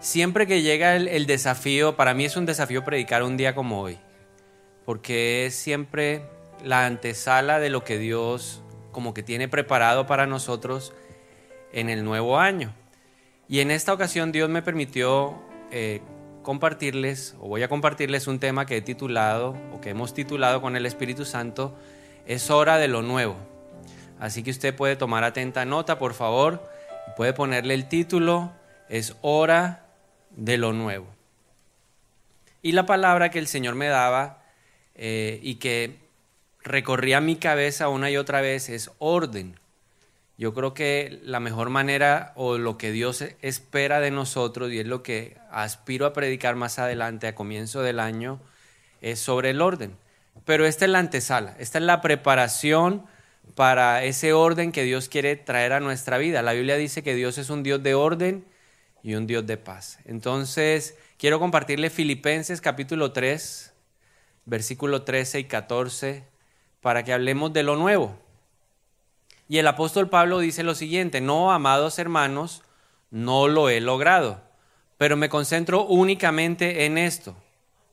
Siempre que llega el, desafío, para mí es un desafío predicar un día como hoy, porque es siempre la antesala de lo que Dios como que tiene preparado para nosotros en el nuevo año. Y en esta ocasión Dios me permitió eh, compartirles, o voy a compartirles un tema que he titulado, o que hemos titulado con el Espíritu Santo, es hora de lo nuevo. Así que usted puede tomar atenta nota, por favor, puede ponerle el título, es hora de lo nuevo. Y la palabra que el Señor me daba eh, y que recorría mi cabeza una y otra vez es orden. Yo creo que la mejor manera o lo que Dios espera de nosotros, y es lo que aspiro a predicar más adelante, a comienzo del año, es sobre el orden. Pero esta es la antesala, esta es la preparación para ese orden que Dios quiere traer a nuestra vida. La Biblia dice que Dios es un Dios de orden y un Dios de paz. Entonces, quiero compartirle Filipenses capítulo 3, versículo 13 y 14, para que hablemos de lo nuevo. Y el apóstol Pablo dice lo siguiente, no, amados hermanos, no lo he logrado, pero me concentro únicamente en esto.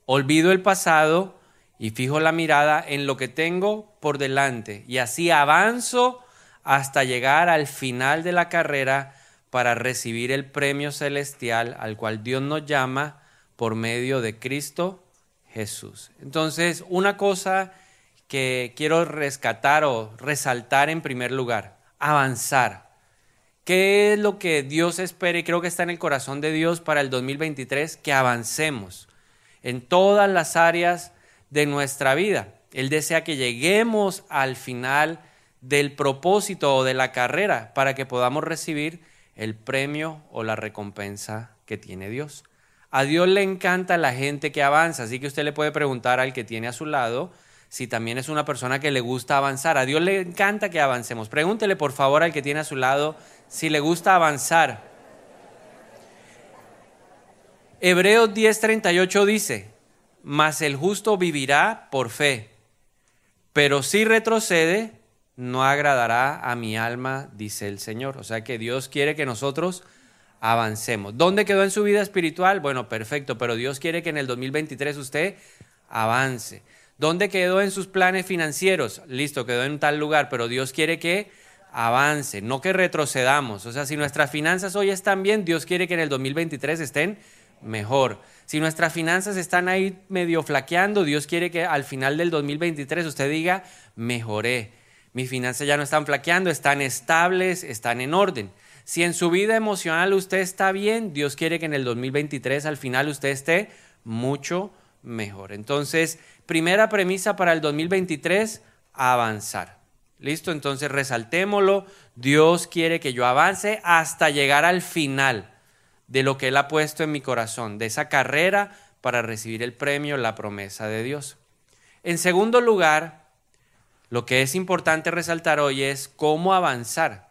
Olvido el pasado y fijo la mirada en lo que tengo por delante y así avanzo hasta llegar al final de la carrera para recibir el premio celestial al cual Dios nos llama por medio de Cristo Jesús. Entonces, una cosa que quiero rescatar o resaltar en primer lugar, avanzar. ¿Qué es lo que Dios espera y creo que está en el corazón de Dios para el 2023? Que avancemos en todas las áreas de nuestra vida. Él desea que lleguemos al final del propósito o de la carrera para que podamos recibir el premio o la recompensa que tiene Dios. A Dios le encanta la gente que avanza, así que usted le puede preguntar al que tiene a su lado si también es una persona que le gusta avanzar. A Dios le encanta que avancemos. Pregúntele por favor al que tiene a su lado si le gusta avanzar. Hebreos 10:38 dice, mas el justo vivirá por fe, pero si retrocede, no agradará a mi alma, dice el Señor. O sea que Dios quiere que nosotros avancemos. ¿Dónde quedó en su vida espiritual? Bueno, perfecto, pero Dios quiere que en el 2023 usted avance. ¿Dónde quedó en sus planes financieros? Listo, quedó en tal lugar, pero Dios quiere que avance, no que retrocedamos. O sea, si nuestras finanzas hoy están bien, Dios quiere que en el 2023 estén mejor. Si nuestras finanzas están ahí medio flaqueando, Dios quiere que al final del 2023 usted diga, mejoré mis finanzas ya no están flaqueando, están estables, están en orden. Si en su vida emocional usted está bien, Dios quiere que en el 2023 al final usted esté mucho mejor. Entonces, primera premisa para el 2023, avanzar. ¿Listo? Entonces resaltémoslo. Dios quiere que yo avance hasta llegar al final de lo que Él ha puesto en mi corazón, de esa carrera para recibir el premio, la promesa de Dios. En segundo lugar, lo que es importante resaltar hoy es cómo avanzar.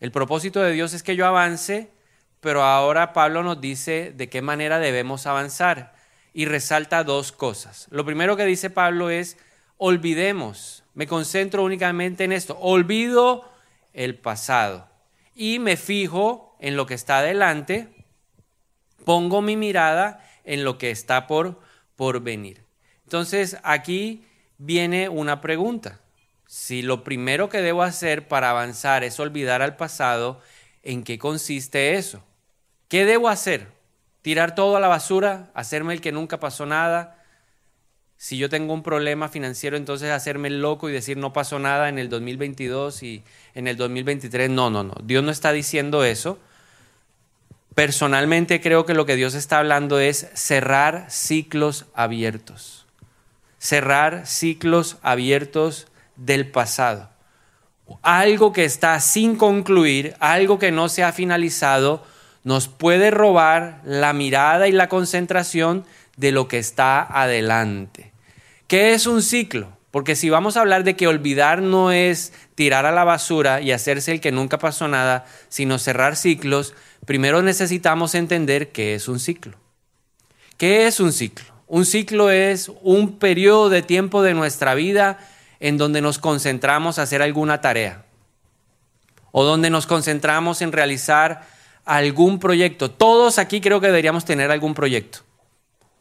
El propósito de Dios es que yo avance, pero ahora Pablo nos dice de qué manera debemos avanzar y resalta dos cosas. Lo primero que dice Pablo es, olvidemos, me concentro únicamente en esto, olvido el pasado y me fijo en lo que está adelante, pongo mi mirada en lo que está por, por venir. Entonces aquí viene una pregunta. Si lo primero que debo hacer para avanzar es olvidar al pasado, ¿en qué consiste eso? ¿Qué debo hacer? ¿Tirar todo a la basura? ¿Hacerme el que nunca pasó nada? Si yo tengo un problema financiero, entonces hacerme el loco y decir no pasó nada en el 2022 y en el 2023. No, no, no. Dios no está diciendo eso. Personalmente creo que lo que Dios está hablando es cerrar ciclos abiertos. Cerrar ciclos abiertos del pasado. Algo que está sin concluir, algo que no se ha finalizado, nos puede robar la mirada y la concentración de lo que está adelante. ¿Qué es un ciclo? Porque si vamos a hablar de que olvidar no es tirar a la basura y hacerse el que nunca pasó nada, sino cerrar ciclos, primero necesitamos entender qué es un ciclo. ¿Qué es un ciclo? Un ciclo es un periodo de tiempo de nuestra vida en donde nos concentramos a hacer alguna tarea o donde nos concentramos en realizar algún proyecto. Todos aquí creo que deberíamos tener algún proyecto.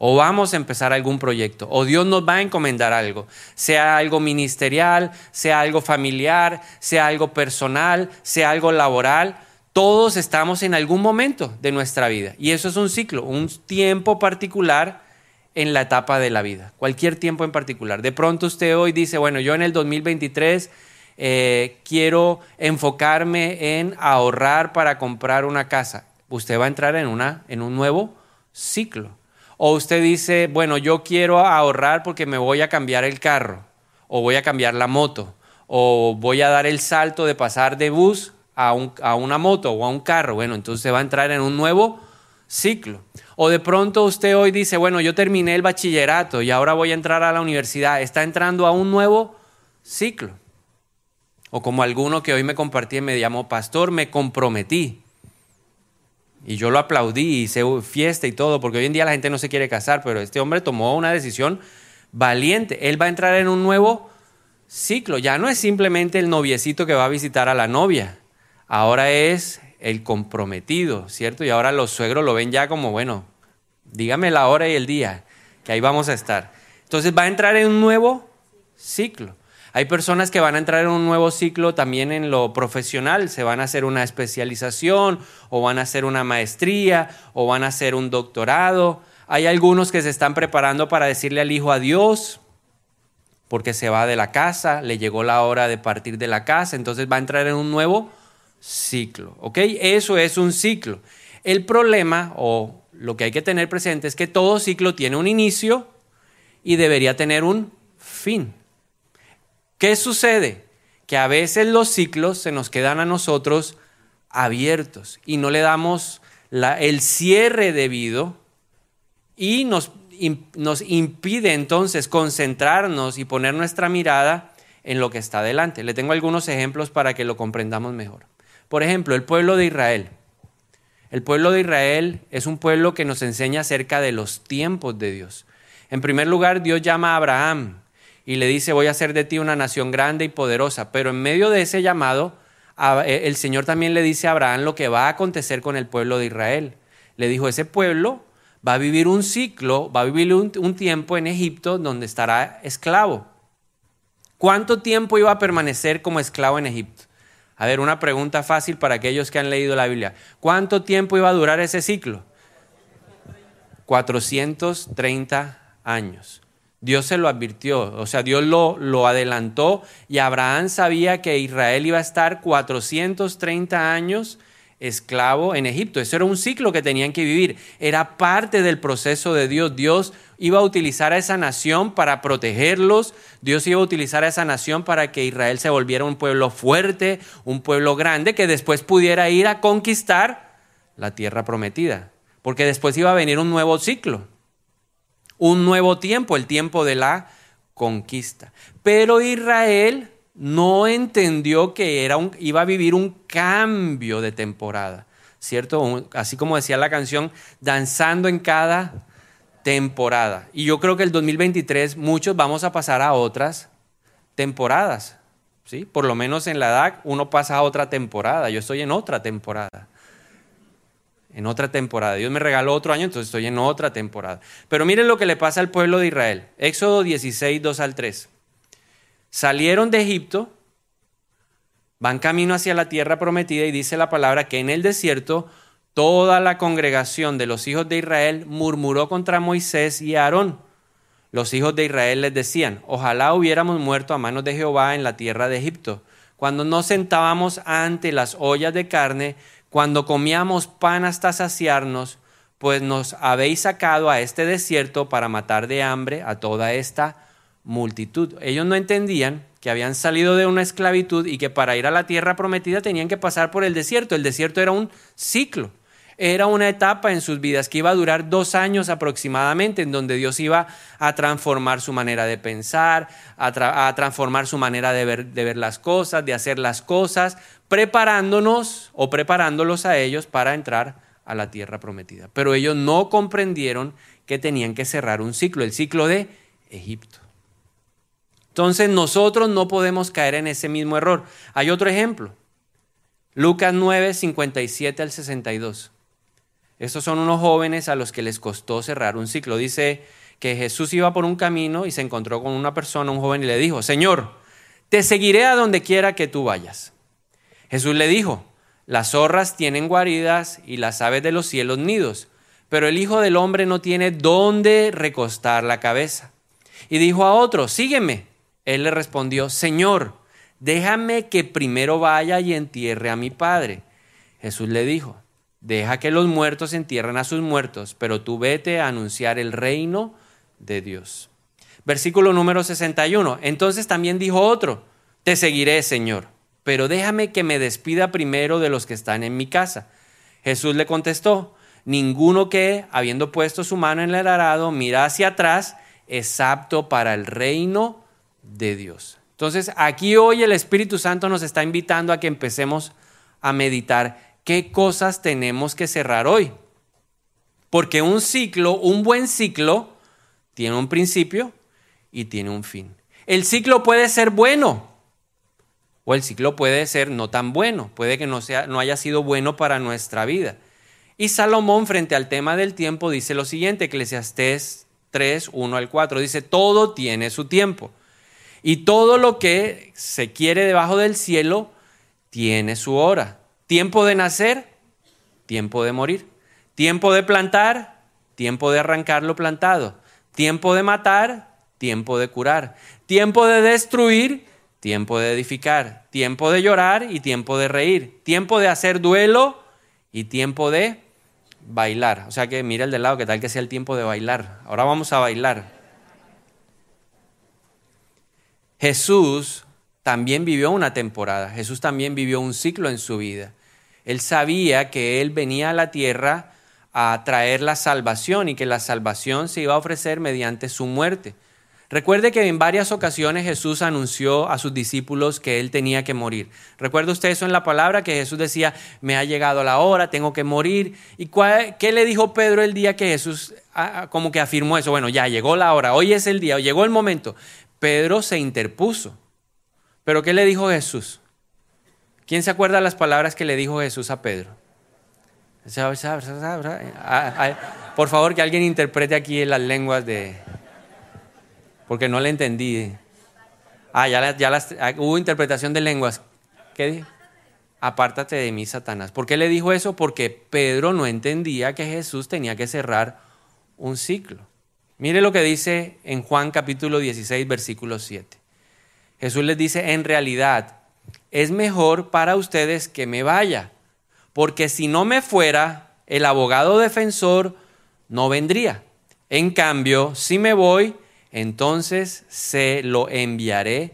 O vamos a empezar algún proyecto. O Dios nos va a encomendar algo. Sea algo ministerial, sea algo familiar, sea algo personal, sea algo laboral. Todos estamos en algún momento de nuestra vida. Y eso es un ciclo, un tiempo particular en la etapa de la vida. Cualquier tiempo en particular. De pronto usted hoy dice, bueno, yo en el 2023 eh, quiero enfocarme en ahorrar para comprar una casa. Usted va a entrar en, una, en un nuevo ciclo. O usted dice, bueno, yo quiero ahorrar porque me voy a cambiar el carro, o voy a cambiar la moto, o voy a dar el salto de pasar de bus a, a una moto o a un carro. Bueno, entonces va a entrar en un nuevo ciclo. O de pronto usted hoy dice, bueno, yo terminé el bachillerato y ahora voy a entrar a la universidad. Está entrando a un nuevo ciclo. O como alguno que hoy me compartí y me llamó, pastor, me comprometí. Y yo lo aplaudí, hice fiesta y todo, porque hoy en día la gente no se quiere casar, pero este hombre tomó una decisión valiente. Él va a entrar en un nuevo ciclo. Ya no es simplemente el noviecito que va a visitar a la novia. Ahora es el comprometido, ¿cierto? Y ahora los suegros lo ven ya como, bueno, dígame la hora y el día, que ahí vamos a estar. Entonces va a entrar en un nuevo ciclo. Hay personas que van a entrar en un nuevo ciclo también en lo profesional, se van a hacer una especialización o van a hacer una maestría o van a hacer un doctorado. Hay algunos que se están preparando para decirle al hijo adiós porque se va de la casa, le llegó la hora de partir de la casa, entonces va a entrar en un nuevo ciclo, ¿ok? Eso es un ciclo. El problema o lo que hay que tener presente es que todo ciclo tiene un inicio y debería tener un fin. ¿Qué sucede? Que a veces los ciclos se nos quedan a nosotros abiertos y no le damos el cierre debido y nos, nos impide entonces concentrarnos y poner nuestra mirada en lo que está delante. Le tengo algunos ejemplos para que lo comprendamos mejor. Por ejemplo, el pueblo de Israel. El pueblo de Israel es un pueblo que nos enseña acerca de los tiempos de Dios. En primer lugar, Dios llama a Abraham y le dice, voy a hacer de ti una nación grande y poderosa. Pero en medio de ese llamado, eh, el Señor también le dice a Abraham lo que va a acontecer con el pueblo de Israel. Le dijo, ese pueblo va a vivir un ciclo, va a vivir un, un tiempo en Egipto donde estará esclavo. ¿Cuánto tiempo iba a permanecer como esclavo en Egipto? A ver, una pregunta fácil para aquellos que han leído la Biblia. ¿Cuánto tiempo iba a durar ese ciclo? 430 años. Dios se lo advirtió, o sea, Dios lo, lo, adelantó y Abraham sabía que Israel iba a estar 430 años esclavo en Egipto. Eso era un ciclo que tenían que vivir, era parte del proceso de Dios. Dios iba a utilizar a esa nación para protegerlos, Dios iba a utilizar a esa nación para que Israel se volviera un pueblo fuerte, un pueblo grande, que después pudiera ir a conquistar la tierra prometida, porque después iba a venir un nuevo ciclo un nuevo tiempo, el tiempo de la conquista. Pero Israel no entendió que era un, iba a vivir un cambio de temporada, ¿cierto? Así como decía la canción, danzando en cada temporada. Y yo creo que el 2023 muchos vamos a pasar a otras temporadas, ¿sí? Por lo menos en la edad uno pasa a otra temporada, yo estoy en otra temporada en otra temporada. Dios me regaló otro año, entonces estoy en otra temporada. Pero miren lo que le pasa al pueblo de Israel. Éxodo 16, 2 al 3. Salieron de Egipto, van camino hacia la tierra prometida y dice la palabra que en el desierto toda la congregación de los hijos de Israel murmuró contra Moisés y Aarón. Los hijos de Israel les decían, ojalá hubiéramos muerto a manos de Jehová en la tierra de Egipto, cuando nos sentábamos ante las ollas de carne cuando comíamos pan hasta saciarnos, pues nos habéis sacado a este desierto para matar de hambre a toda esta multitud. Ellos no entendían que habían salido de una esclavitud y que para ir a la tierra prometida tenían que pasar por el desierto. El desierto era un ciclo, era una etapa en sus vidas que iba a durar dos años aproximadamente, en donde Dios iba a transformar su manera de pensar, a, transformar su manera de ver, de ver las cosas, de hacer las cosas, preparándonos o preparándolos a ellos para entrar a la tierra prometida. Pero ellos no comprendieron que tenían que cerrar un ciclo, el ciclo de Egipto. Entonces nosotros no podemos caer en ese mismo error. Hay otro ejemplo. Lucas 9, 57 al 62. Estos son unos jóvenes a los que les costó cerrar un ciclo. Dice que Jesús iba por un camino y se encontró con una persona, un joven, y le dijo, Señor, te seguiré a donde quiera que tú vayas. Jesús le dijo, las zorras tienen guaridas y las aves de los cielos nidos, pero el Hijo del Hombre no tiene dónde recostar la cabeza. Y dijo a otro, sígueme. Él le respondió, Señor, déjame que primero vaya y entierre a mi Padre. Jesús le dijo, deja que los muertos entierren a sus muertos, pero tú vete a anunciar el reino de Dios. Versículo número 61. Entonces también dijo otro, te seguiré, Señor pero déjame que me despida primero de los que están en mi casa. Jesús le contestó, ninguno que, habiendo puesto su mano en el arado, mira hacia atrás, es apto para el reino de Dios. Entonces, aquí hoy el Espíritu Santo nos está invitando a que empecemos a meditar qué cosas tenemos que cerrar hoy. Porque un ciclo, un buen ciclo, tiene un principio y tiene un fin. El ciclo puede ser bueno, o el ciclo puede ser no tan bueno, puede que no, sea, no haya sido bueno para nuestra vida. Y Salomón frente al tema del tiempo dice lo siguiente, Eclesiastés 3, 1 al 4, dice, todo tiene su tiempo. Y todo lo que se quiere debajo del cielo tiene su hora. Tiempo de nacer, tiempo de morir. Tiempo de plantar, tiempo de arrancar lo plantado. Tiempo de matar, tiempo de curar. Tiempo de destruir, tiempo de edificar, tiempo de llorar y tiempo de reír, tiempo de hacer duelo y tiempo de bailar. O sea que mira el de lado, que tal que sea el tiempo de bailar. Ahora vamos a bailar. Jesús también vivió una temporada, Jesús también vivió un ciclo en su vida. Él sabía que Él venía a la tierra a traer la salvación y que la salvación se iba a ofrecer mediante su muerte. Recuerde que en varias ocasiones Jesús anunció a sus discípulos que él tenía que morir. ¿Recuerda usted eso en la palabra que Jesús decía, me ha llegado la hora, tengo que morir? ¿Y qué le dijo Pedro el día que Jesús como que afirmó eso? Bueno, ya llegó la hora, hoy es el día, llegó el momento. Pedro se interpuso. ¿Pero qué le dijo Jesús? ¿Quién se acuerda las palabras que le dijo Jesús a Pedro? Ah, por favor, que alguien interprete aquí las lenguas de, porque no le entendí. Ah, ya, ya las, ah, hubo interpretación de lenguas. ¿Qué dijo? Apártate de mí, Satanás. ¿Por qué le dijo eso? Porque Pedro no entendía que Jesús tenía que cerrar un ciclo. Mire lo que dice en Juan capítulo 16, versículo 7. Jesús les dice, en realidad, es mejor para ustedes que me vaya, porque si no me fuera, el abogado defensor no vendría. En cambio, si me voy, entonces se lo enviaré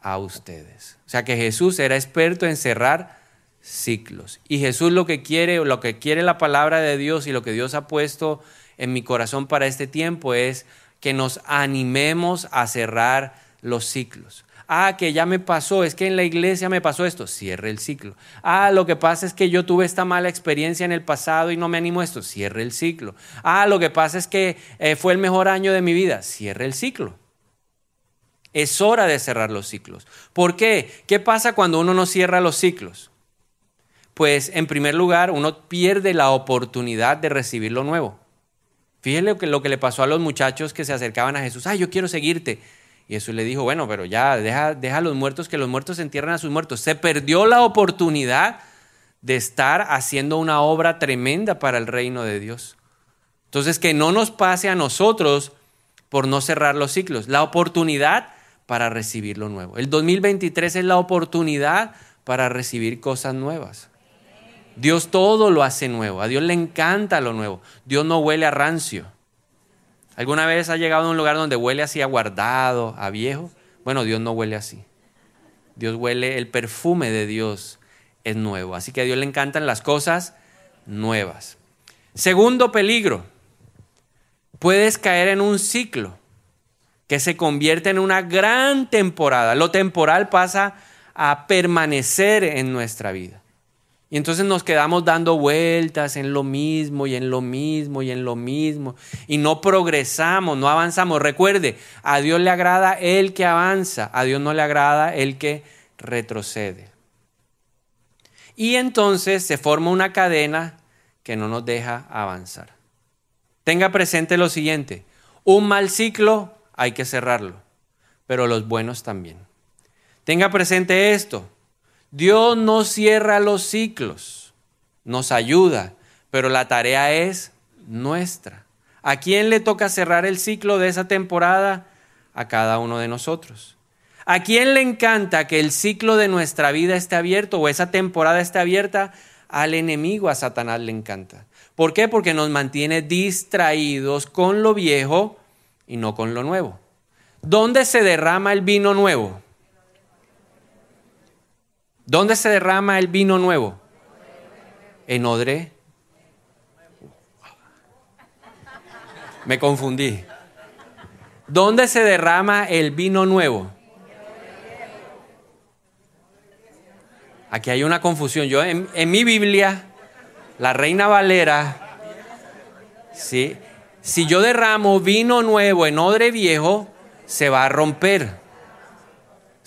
a ustedes. O sea que Jesús era experto en cerrar ciclos. Y Jesús lo que quiere, lo que quiere la palabra de Dios y lo que Dios ha puesto en mi corazón para este tiempo es que nos animemos a cerrar los ciclos. Ah, que ya me pasó, es que en la iglesia me pasó esto, cierre el ciclo. Ah, lo que pasa es que yo tuve esta mala experiencia en el pasado y no me animo a esto, cierre el ciclo. Ah, lo que pasa es que eh, fue el mejor año de mi vida, cierre el ciclo. Es hora de cerrar los ciclos. ¿Por qué? ¿Qué pasa cuando uno no cierra los ciclos? Pues en primer lugar, uno pierde la oportunidad de recibir lo nuevo. Fíjense lo que, lo que le pasó a los muchachos que se acercaban a Jesús. Ay, yo quiero seguirte. Y Jesús le dijo, bueno, pero ya, deja, deja a los muertos, que los muertos entierren a sus muertos. Se perdió la oportunidad de estar haciendo una obra tremenda para el reino de Dios. Entonces, que no nos pase a nosotros por no cerrar los ciclos, la oportunidad para recibir lo nuevo. El 2023 es la oportunidad para recibir cosas nuevas. Dios todo lo hace nuevo, a Dios le encanta lo nuevo. Dios no huele a rancio. ¿Alguna vez ha llegado a un lugar donde huele así a guardado, a viejo? Bueno, Dios no huele así. Dios huele, el perfume de Dios es nuevo. Así que a Dios le encantan las cosas nuevas. Segundo peligro, puedes caer en un ciclo que se convierte en una gran temporada. Lo temporal pasa a permanecer en nuestra vida. Y entonces nos quedamos dando vueltas en lo mismo y en lo mismo y en lo mismo. Y no progresamos, no avanzamos. Recuerde, a Dios le agrada el que avanza, a Dios no le agrada el que retrocede. Y entonces se forma una cadena que no nos deja avanzar. Tenga presente lo siguiente, un mal ciclo hay que cerrarlo, pero los buenos también. Tenga presente esto, Dios no cierra los ciclos, nos ayuda, pero la tarea es nuestra. ¿A quién le toca cerrar el ciclo de esa temporada? A cada uno de nosotros. ¿A quién le encanta que el ciclo de nuestra vida esté abierto o esa temporada esté abierta? Al enemigo, a Satanás le encanta. ¿Por qué? Porque nos mantiene distraídos con lo viejo y no con lo nuevo. ¿Dónde se derrama el vino nuevo? ¿Dónde se derrama el vino nuevo? En odre. Me confundí. ¿Dónde se derrama el vino nuevo? Aquí hay una confusión. Yo en, mi Biblia, la Reina Valera, ¿sí? si yo derramo vino nuevo en odre viejo, se va a romper.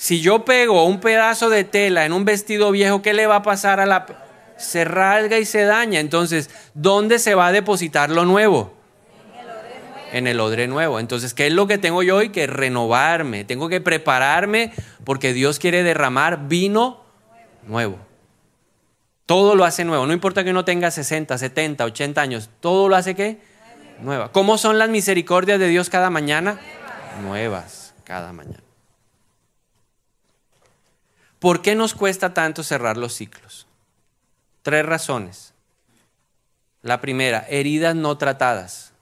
Si yo pego un pedazo de tela en un vestido viejo, ¿qué le va a pasar a la... Se rasga y se daña. Entonces, ¿dónde se va a depositar lo nuevo? En el odre nuevo. Entonces, ¿qué es lo que tengo yo hoy? Que renovarme. Tengo que prepararme porque Dios quiere derramar vino nuevo. Todo lo hace nuevo. No importa que uno tenga 60, 70, 80 años. Todo lo hace qué? Nueva. ¿Cómo son las misericordias de Dios cada mañana? Nuevas cada mañana. ¿Por qué nos cuesta tanto cerrar los ciclos? Tres razones. La primera, heridas no tratadas.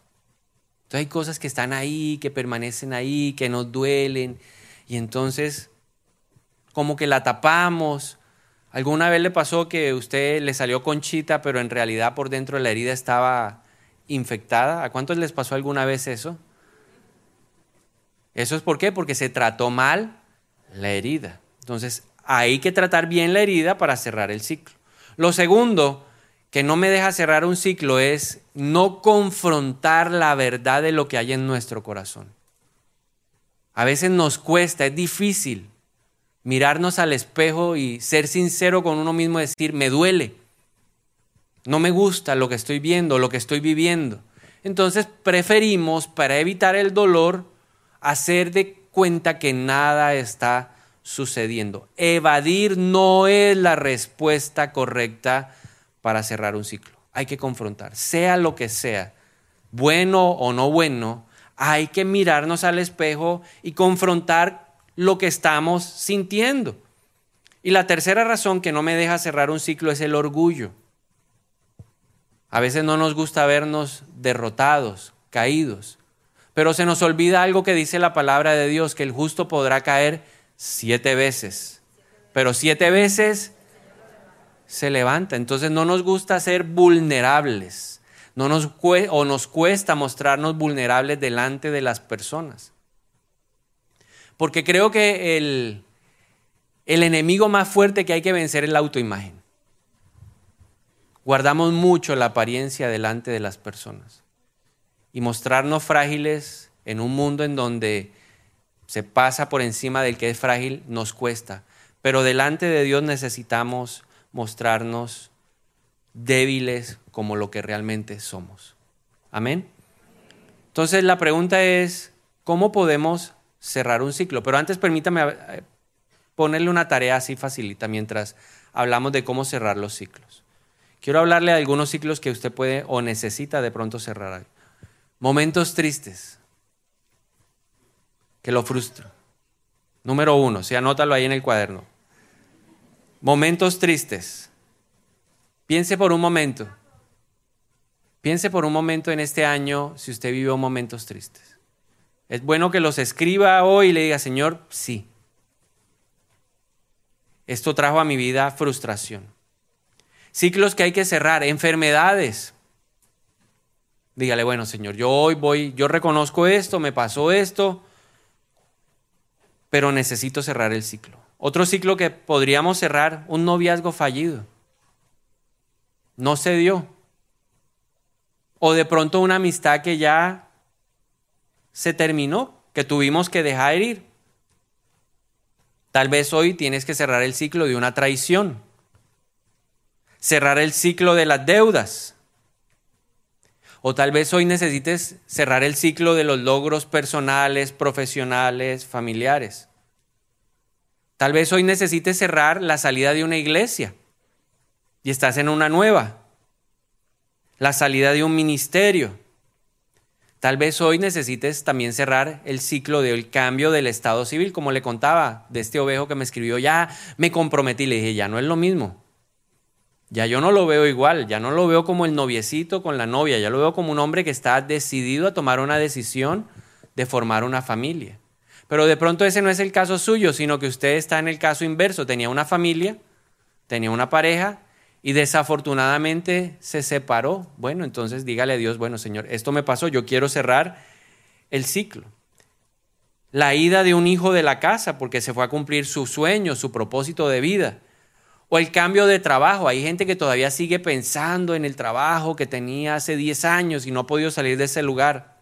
Entonces hay cosas que están ahí, que permanecen ahí, que nos duelen, y entonces como que la tapamos. ¿Alguna vez le pasó que usted le salió conchita, pero en realidad por dentro de la herida estaba infectada? ¿A cuántos les pasó alguna vez eso? ¿Eso es por qué? Porque se trató mal la herida. Entonces, hay que tratar bien la herida para cerrar el ciclo. Lo segundo que no me deja cerrar un ciclo es no confrontar la verdad de lo que hay en nuestro corazón. A veces nos cuesta, es difícil mirarnos al espejo y ser sincero con uno mismo, decir, me duele, no me gusta lo que estoy viendo, lo que estoy viviendo. Entonces preferimos, para evitar el dolor, hacer de cuenta que nada está sucediendo. Evadir no es la respuesta correcta para cerrar un ciclo. Hay que confrontar, sea lo que sea, bueno o no bueno, hay que mirarnos al espejo y confrontar lo que estamos sintiendo. Y la tercera razón que no me deja cerrar un ciclo es el orgullo. A veces no nos gusta vernos derrotados, caídos, pero se nos olvida algo que dice la palabra de Dios, que el justo podrá caer siete veces. Pero siete veces se levanta. Entonces no nos gusta ser vulnerables. No nos o nos cuesta mostrarnos vulnerables delante de las personas. Porque creo que el, el enemigo más fuerte que hay que vencer es la autoimagen. Guardamos mucho la apariencia delante de las personas. Y mostrarnos frágiles en un mundo en donde se pasa por encima del que es frágil, nos cuesta. Pero delante de Dios necesitamos mostrarnos débiles como lo que realmente somos. Amén. Entonces la pregunta es, ¿cómo podemos cerrar un ciclo? Pero antes permítame eh, ponerle una tarea así facilita mientras hablamos de cómo cerrar los ciclos. Quiero hablarle de algunos ciclos que usted puede o necesita de pronto cerrar. Momentos tristes que lo frustra. Número uno, si anótalo ahí en el cuaderno. Momentos tristes. Piense por un momento. Piense por un momento en este año si usted vivió momentos tristes. Es bueno que los escriba hoy y le diga, Señor, sí. Esto trajo a mi vida frustración. Ciclos que hay que cerrar, enfermedades. Dígale, bueno, Señor, yo hoy voy, yo reconozco esto, me pasó esto, pero necesito cerrar el ciclo. Otro ciclo que podríamos cerrar, un noviazgo fallido. No se dio. O de pronto una amistad que ya se terminó, que tuvimos que dejar ir. Tal vez hoy tienes que cerrar el ciclo de una traición. cerrar el ciclo de las deudas. O tal vez hoy necesites cerrar el ciclo de los logros personales, profesionales, familiares. Tal vez hoy necesites cerrar la salida de una iglesia y estás en una nueva. La salida de un ministerio. Tal vez hoy necesites también cerrar el ciclo del cambio del estado civil, como le contaba de este ovejo que me escribió, ya me comprometí, le dije, ya no es lo mismo. Ya yo no lo veo igual, ya no lo veo como el noviecito con la novia, ya lo veo como un hombre que está decidido a tomar una decisión de formar una familia. Pero de pronto ese no es el caso suyo, sino que usted está en el caso inverso, tenía una familia, tenía una pareja y desafortunadamente se separó. Bueno, entonces dígale a Dios, bueno Señor, esto me pasó, yo quiero cerrar el ciclo. La ida de un hijo de la casa porque se fue a cumplir su sueño, su propósito de vida o el cambio de trabajo. Hay gente que todavía sigue pensando en el trabajo que tenía hace 10 años y no ha podido salir de ese lugar.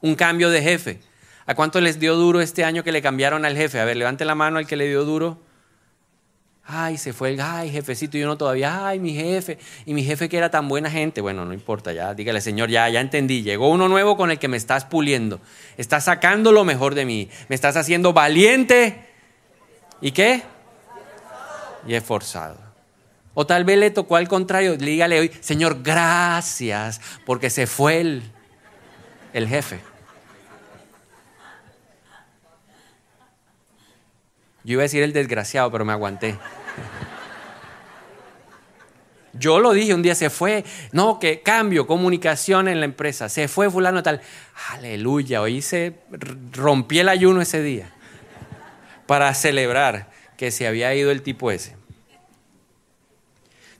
Un cambio de jefe. ¿A cuánto les dio duro este año que le cambiaron al jefe? A ver, levante la mano al que le dio duro. Ay, se fue el, ay, jefecito, y uno todavía, ay, mi jefe, y mi jefe que era tan buena gente. Bueno, no importa, ya, dígale, Señor, ya, ya entendí. Llegó uno nuevo con el que me estás puliendo. Estás sacando lo mejor de mí. Me estás haciendo valiente. ¿Y qué? Y esforzado. O tal vez le tocó al contrario, dígale hoy, Señor, gracias, porque se fue el, el jefe. Yo iba a decir el desgraciado, pero me aguanté. Yo lo dije, un día se fue, no, que cambio, comunicación en la empresa, se fue fulano tal. Aleluya, hoy se rompí el ayuno ese día para celebrar que se había ido el tipo ese.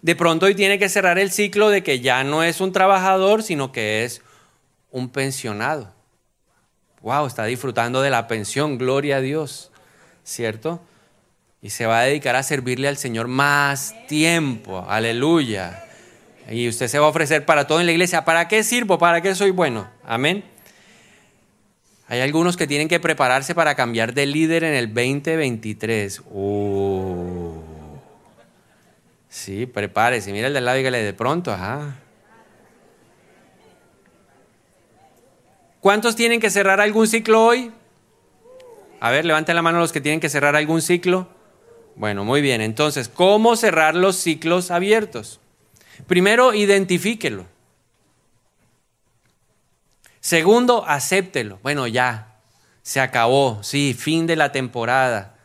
De pronto hoy tiene que cerrar el ciclo de que ya no es un trabajador, sino que es un pensionado. Wow, está disfrutando de la pensión, gloria a Dios, ¿cierto? Y se va a dedicar a servirle al Señor más tiempo, aleluya. Y usted se va a ofrecer para todo en la iglesia. ¿Para qué sirvo? ¿Para qué soy bueno? Amén. Hay algunos que tienen que prepararse para cambiar de líder en el 2023. Uh. Sí, prepárese. Mira el del lado y dígale de pronto, ajá. ¿Cuántos tienen que cerrar algún ciclo hoy? A ver, levanten la mano los que tienen que cerrar algún ciclo. Bueno, muy bien. Entonces, ¿cómo cerrar los ciclos abiertos? Primero, identifíquelo. Segundo, acéptelo. Bueno, ya, se acabó, sí, fin de la temporada.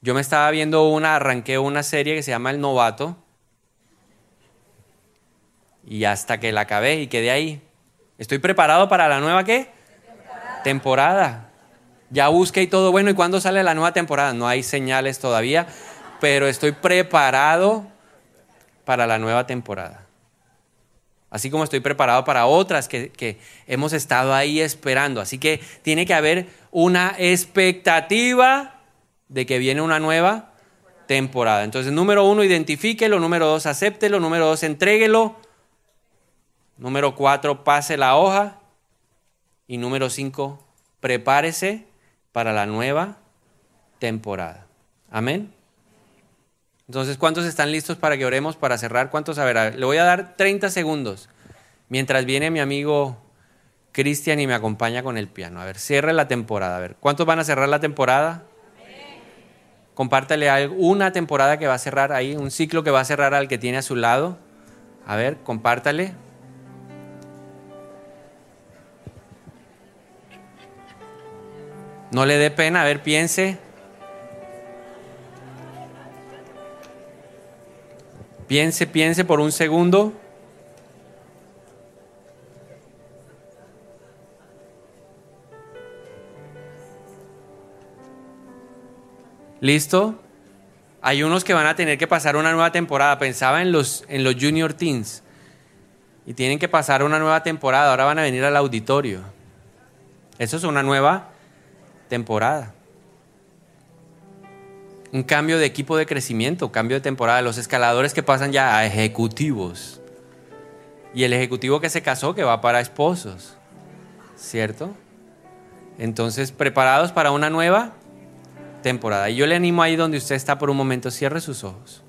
Yo me estaba viendo una, arranqué una serie que se llama El Novato. Y hasta que la acabé y quedé ahí. Estoy preparado para la nueva qué? Temporada. temporada. Ya busqué y todo bueno. ¿Y cuándo sale la nueva temporada? No hay señales todavía, pero estoy preparado para la nueva temporada. Así como estoy preparado para otras que, hemos estado ahí esperando. Así que tiene que haber una expectativa de que viene una nueva temporada. Entonces, número uno, identifíquelo. Número dos, acéptelo. Número dos, entréguelo. Número cuatro, pase la hoja. Y número cinco, prepárese para la nueva temporada. Amén. Entonces, ¿cuántos están listos para que oremos para cerrar? ¿Cuántos? A ver, le voy a dar 30 segundos mientras viene mi amigo Cristian y me acompaña con el piano. A ver, cierre la temporada. A ver, ¿cuántos van a cerrar la temporada? Compártale una temporada que va a cerrar ahí, un ciclo que va a cerrar al que tiene a su lado. A ver, compártale. No le dé pena, a ver, piense. Piense, piense por un segundo. ¿Listo? Hay unos que van a tener que pasar una nueva temporada. Pensaba en los, en los junior teens. Y tienen que pasar una nueva temporada. Ahora van a venir al auditorio. Eso es una nueva temporada un cambio de equipo de crecimiento, cambio de temporada, los escaladores que pasan ya a ejecutivos. Y el ejecutivo que se casó que va para esposos, ¿cierto? Entonces, preparados para una nueva temporada. Y yo le animo ahí donde usted está por un momento, cierre sus ojos.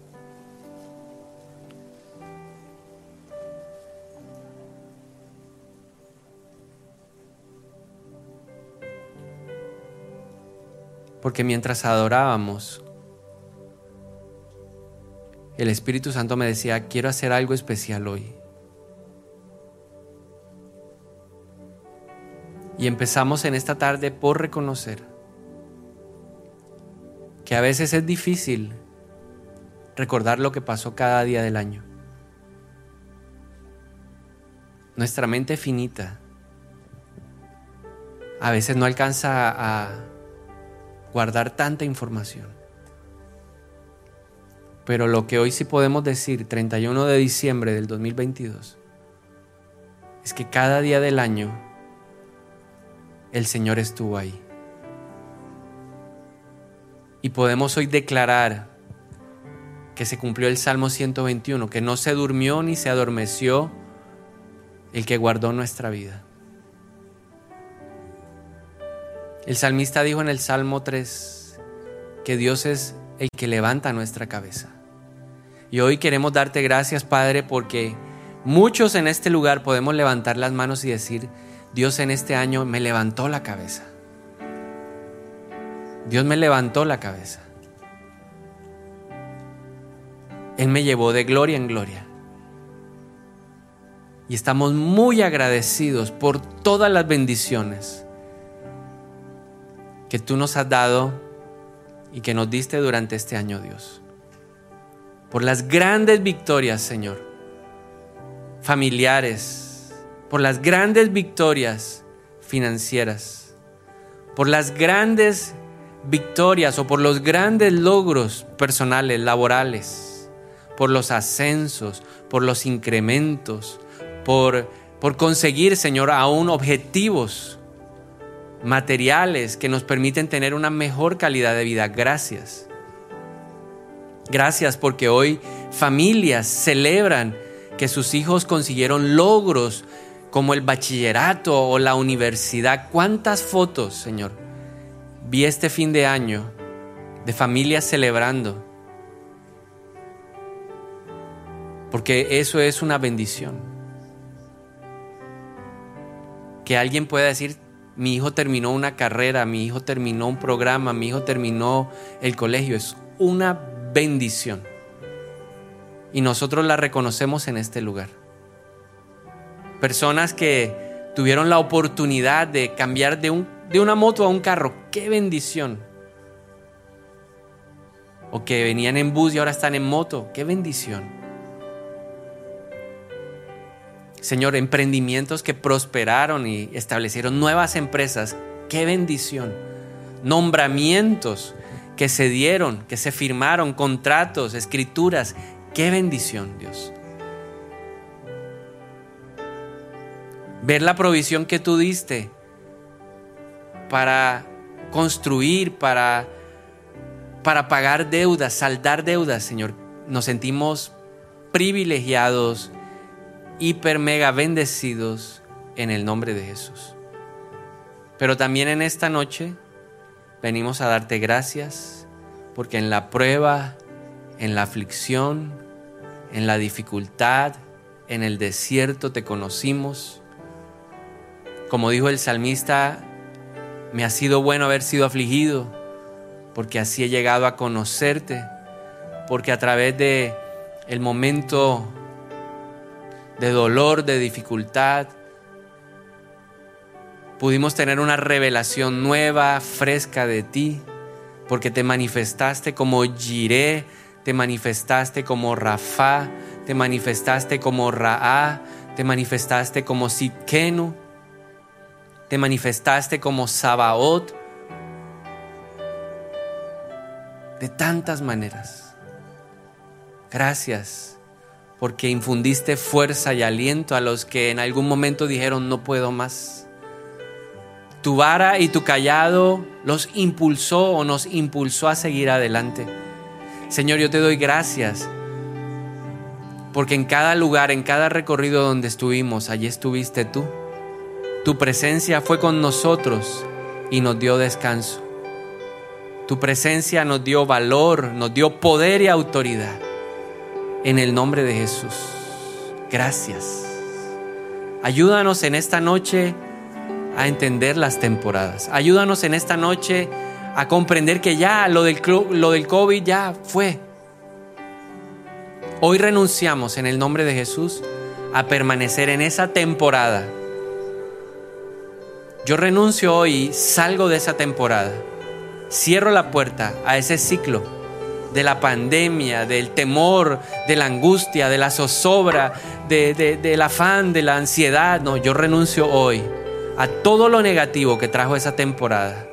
Porque mientras adorábamos, el Espíritu Santo me decía, quiero hacer algo especial hoy. Y empezamos en esta tarde por reconocer que a veces es difícil recordar lo que pasó cada día del año. Nuestra mente finita a veces no alcanza a guardar tanta información. Pero lo que hoy sí podemos decir, 31 de diciembre del 2022, es que cada día del año el Señor estuvo ahí. Y podemos hoy declarar que se cumplió el Salmo 121, que no se durmió ni se adormeció el que guardó nuestra vida. El salmista dijo en el Salmo 3 que Dios es el que levanta nuestra cabeza. Y hoy queremos darte gracias, Padre, porque muchos en este lugar podemos levantar las manos y decir, Dios en este año me levantó la cabeza. Dios me levantó la cabeza. Él me llevó de gloria en gloria. Y estamos muy agradecidos por todas las bendiciones que tú nos has dado y que nos diste durante este año, Dios. Por las grandes victorias, Señor, familiares, por las grandes victorias financieras, por las grandes victorias o por los grandes logros personales, laborales, por los ascensos, por los incrementos, por, por conseguir, Señor, aún objetivos materiales que nos permiten tener una mejor calidad de vida. Gracias. Gracias porque hoy familias celebran que sus hijos consiguieron logros como el bachillerato o la universidad. ¿Cuántas fotos, Señor? Vi este fin de año de familias celebrando. Porque eso es una bendición. Que alguien pueda decir, mi hijo terminó una carrera, mi hijo terminó un programa, mi hijo terminó el colegio. Es una bendición. Y nosotros la reconocemos en este lugar. Personas que tuvieron la oportunidad de cambiar de, un, de una moto a un carro. ¡Qué bendición! O que venían en bus y ahora están en moto. ¡Qué bendición! Señor, emprendimientos que prosperaron y establecieron nuevas empresas. ¡Qué bendición! Nombramientos que se dieron, que se firmaron, contratos, escrituras. ¡Qué bendición, Dios! Ver la provisión que tú diste para construir, para, para pagar deudas, saldar deudas, Señor. Nos sentimos privilegiados hiper mega bendecidos en el nombre de Jesús. Pero también en esta noche venimos a darte gracias porque en la prueba, en la aflicción, en la dificultad, en el desierto te conocimos. Como dijo el salmista, me ha sido bueno haber sido afligido porque así he llegado a conocerte, porque a través de el momento de dolor, de dificultad. Pudimos tener una revelación nueva, fresca de ti, porque te manifestaste como Jiré, te manifestaste como Rafa, te manifestaste como Raá, te manifestaste como Sitkenu, te manifestaste como Sabaot, de tantas maneras. Gracias porque infundiste fuerza y aliento a los que en algún momento dijeron no puedo más. Tu vara y tu callado los impulsó o nos impulsó a seguir adelante. Señor, yo te doy gracias porque en cada lugar, en cada recorrido donde estuvimos, allí estuviste tú. Tu presencia fue con nosotros y nos dio descanso. Tu presencia nos dio valor, nos dio poder y autoridad. En el nombre de Jesús. Gracias. Ayúdanos en esta noche a entender las temporadas. Ayúdanos en esta noche a comprender que ya lo del, lo del COVID ya fue. Hoy renunciamos en el nombre de Jesús a permanecer en esa temporada. Yo renuncio hoy salgo de esa temporada. Cierro la puerta a ese ciclo de la pandemia, del temor, de la angustia, de la zozobra, del afán, de la ansiedad. No, yo renuncio hoy a todo lo negativo que trajo esa temporada.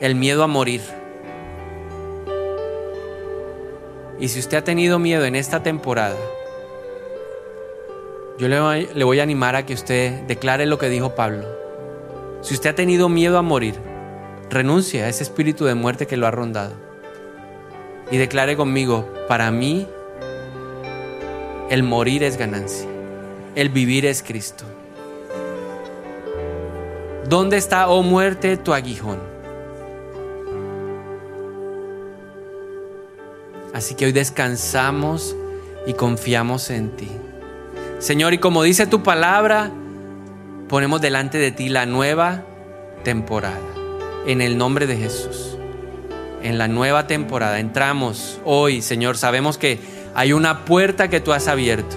El miedo a morir. Y si usted ha tenido miedo en esta temporada, yo le voy, le voy a animar a que usted declare lo que dijo Pablo. Si usted ha tenido miedo a morir, renuncie a ese espíritu de muerte que lo ha rondado. Y declare conmigo, para mí el morir es ganancia, el vivir es Cristo. ¿Dónde está, oh muerte, tu aguijón? Así que hoy descansamos y confiamos en ti. Señor, y como dice tu palabra, ponemos delante de ti la nueva temporada. En el nombre de Jesús. En la nueva temporada. Entramos hoy, Señor. Sabemos que hay una puerta que tú has abierto.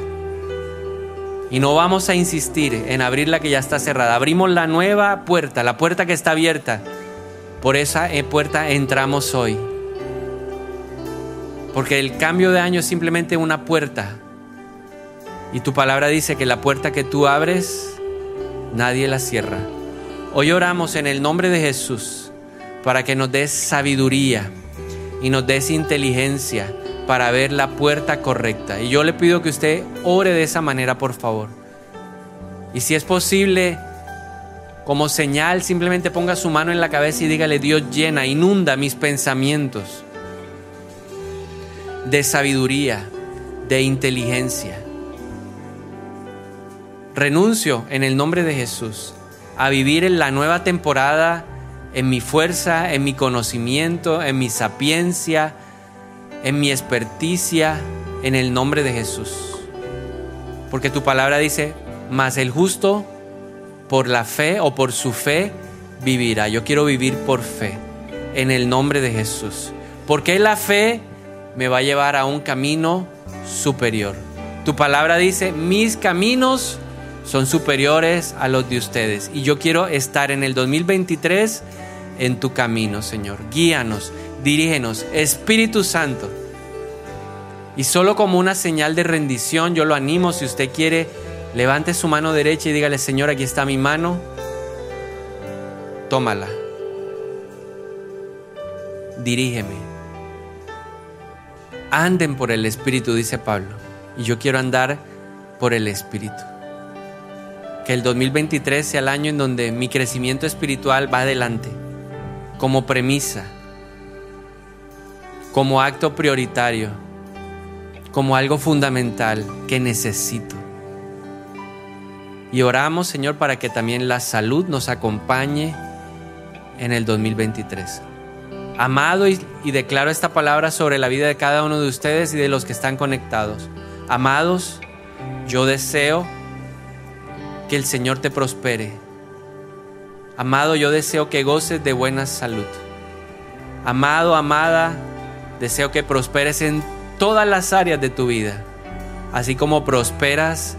Y no vamos a insistir en abrir la que ya está cerrada. Abrimos la nueva puerta, la puerta que está abierta. Por esa eh, puerta entramos hoy. Porque el cambio de año es simplemente una puerta y tu palabra dice que la puerta que tú abres, nadie la cierra. Hoy oramos en el nombre de Jesús para que nos des sabiduría y nos des inteligencia para ver la puerta correcta. Y yo le pido que usted ore de esa manera, por favor. Y si es posible, como señal, simplemente ponga su mano en la cabeza y dígale, Dios llena, inunda mis pensamientos de sabiduría, de inteligencia. Renuncio en el nombre de Jesús a vivir en la nueva temporada en mi fuerza, en mi conocimiento, en mi sapiencia, en mi experticia, en el nombre de Jesús. Porque tu palabra dice, mas el justo por la fe o por su fe vivirá. Yo quiero vivir por fe, en el nombre de Jesús. Porque la fe me va a llevar a un camino superior. Tu palabra dice, mis caminos son superiores a los de ustedes. Y yo quiero estar en el 2023 en tu camino, Señor. Guíanos, dirígenos, Espíritu Santo. Y solo como una señal de rendición, yo lo animo, si usted quiere, levante su mano derecha y dígale, Señor, aquí está mi mano, tómala. Dirígeme. Anden por el Espíritu, dice Pablo. Y yo quiero andar por el Espíritu que el 2023 sea el año en donde mi crecimiento espiritual va adelante, como premisa, como acto prioritario, como algo fundamental que necesito. Y oramos, Señor, para que también la salud nos acompañe en el 2023. Amado y, y, declaro esta palabra sobre la vida de cada uno de ustedes y de los que están conectados. Amados, yo deseo que el Señor te prospere. Amado, yo deseo que goces de buena salud. Amado, amada, deseo que prosperes en todas las áreas de tu vida, así como prosperas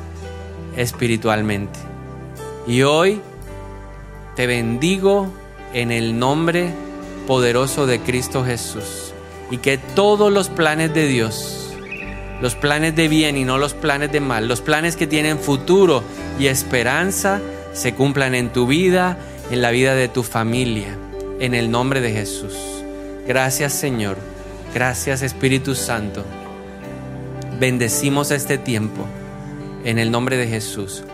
espiritualmente. Y hoy te bendigo en el nombre poderoso de Cristo Jesús y que todos los planes de Dios los planes de bien y no los planes de mal, los planes que tienen futuro y esperanza se cumplan en tu vida, en la vida de tu familia, en el nombre de Jesús. Gracias Señor, gracias Espíritu Santo. Bendecimos este tiempo en el nombre de Jesús.